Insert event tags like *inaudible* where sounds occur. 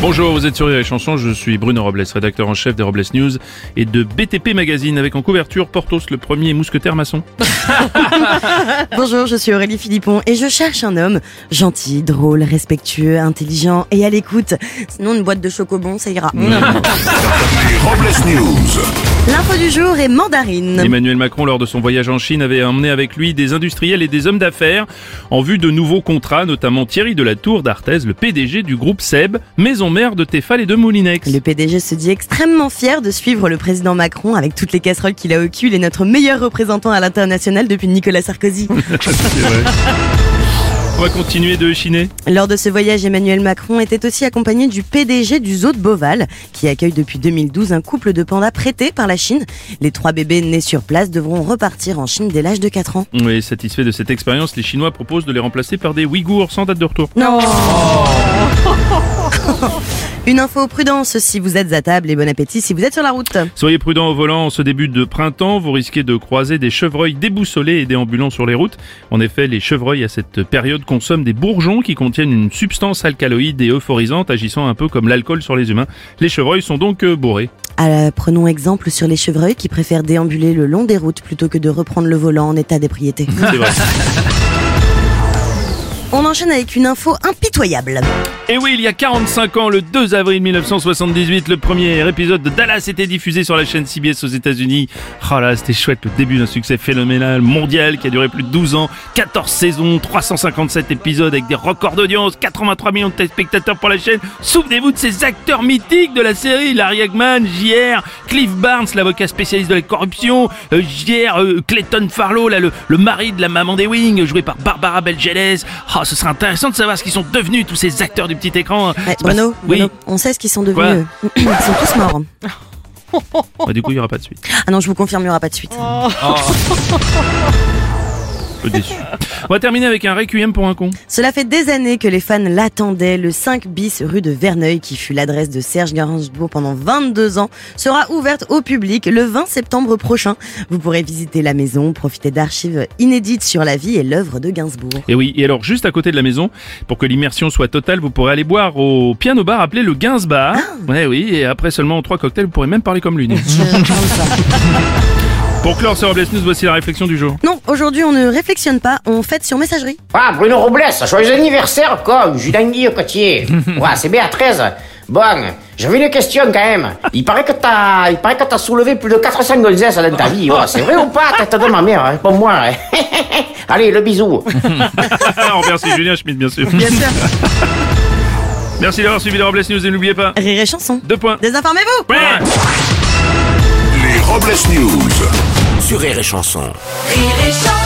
Bonjour, vous êtes sur Rire et Chanson, je suis Bruno Robles, rédacteur en chef des Robles News et de BTP Magazine avec en couverture Portos, le premier mousquetaire maçon. *laughs* Bonjour, je suis Aurélie Philippon et je cherche un homme gentil, drôle, respectueux, intelligent et à l'écoute. Sinon, une boîte de chocobon, ça ira. Les *laughs* Robles News. L'info du jour est mandarine. Emmanuel Macron, lors de son voyage en Chine, avait emmené avec lui des industriels et des hommes d'affaires en vue de nouveaux contrats, notamment Thierry Delatour d'Arthez, le PDG du groupe SEB, maison mère de Tefal et de Moulinex. Le PDG se dit extrêmement fier de suivre le président Macron avec toutes les casseroles qu'il a au cul. Il est notre meilleur représentant à l'international depuis Nicolas Sarkozy. *laughs* On va continuer de chiner. Lors de ce voyage, Emmanuel Macron était aussi accompagné du PDG du zoo de Beauval, qui accueille depuis 2012 un couple de pandas prêtés par la Chine. Les trois bébés nés sur place devront repartir en Chine dès l'âge de 4 ans. Oui, satisfait de cette expérience, les Chinois proposent de les remplacer par des Ouïghours sans date de retour. Non *laughs* Une info prudence si vous êtes à table et bon appétit si vous êtes sur la route. Soyez prudents au volant en ce début de printemps, vous risquez de croiser des chevreuils déboussolés et déambulant sur les routes. En effet, les chevreuils à cette période consomment des bourgeons qui contiennent une substance alcaloïde et euphorisante agissant un peu comme l'alcool sur les humains. Les chevreuils sont donc euh, bourrés. Euh, prenons exemple sur les chevreuils qui préfèrent déambuler le long des routes plutôt que de reprendre le volant en état d'ébriété. C'est vrai. *laughs* On enchaîne avec une info impitoyable. Et oui, il y a 45 ans, le 2 avril 1978, le premier épisode de Dallas était diffusé sur la chaîne CBS aux États-Unis. Oh là, c'était chouette, le début d'un succès phénoménal, mondial, qui a duré plus de 12 ans, 14 saisons, 357 épisodes avec des records d'audience, 83 millions de téléspectateurs pour la chaîne. Souvenez-vous de ces acteurs mythiques de la série, Larry Hagman, JR, Cliff Barnes, l'avocat spécialiste de la corruption, euh, JR, euh, Clayton Farlow, le mari de la maman des Wings, joué par Barbara Belgeles. Oh, ce serait intéressant de savoir ce qu'ils sont devenus, tous ces acteurs du petit écran. Ouais, C'est pas- Bruno, oui. Bruno, on sait ce qu'ils sont devenus. *clears throat* Ils sont tous morts. *laughs* Bah, du coup, il n'y aura pas de suite. Ah non, je vous confirme, il n'y aura pas de suite. *laughs* Un peu déçu. On va terminer avec un requiem pour un con. Cela fait des années que les fans l'attendaient. Le 5 bis rue de Verneuil, qui fut l'adresse de Serge Gainsbourg pendant 22 ans, sera ouverte au public le 20 septembre prochain. Vous pourrez visiter la maison, profiter d'archives inédites sur la vie et l'œuvre de Gainsbourg. Et oui, et alors juste à côté de la maison, pour que l'immersion soit totale, vous pourrez aller boire au piano bar appelé le Gainsbar. Ouais, oui, et après seulement trois cocktails, vous pourrez même parler comme lui. *laughs* pour clore ce Robles News, voici la réflexion du jour. Non, aujourd'hui on ne réflexionne pas, on fête sur messagerie. Ah, Bruno Robles, joyeux anniversaire, quoi, jus d'anguille, côtier. *laughs* Ouais, c'est Béatrice. Bon, j'avais une question quand même. Il paraît que t'as, il paraît que t'as soulevé plus de 400 gonzesses dans ta vie. Ouais, c'est vrai ou pas, tête de ma mère, pour moi. hein. *laughs* Allez, le bisou. *laughs* On remercie Julien Schmidt, bien sûr. Bien sûr. Merci d'avoir suivi les Robles News et n'oubliez pas, Rire et chanson. deux points. Désinformez-vous Ouais. Les Robles News. Rire et Chanson. Rire et chanson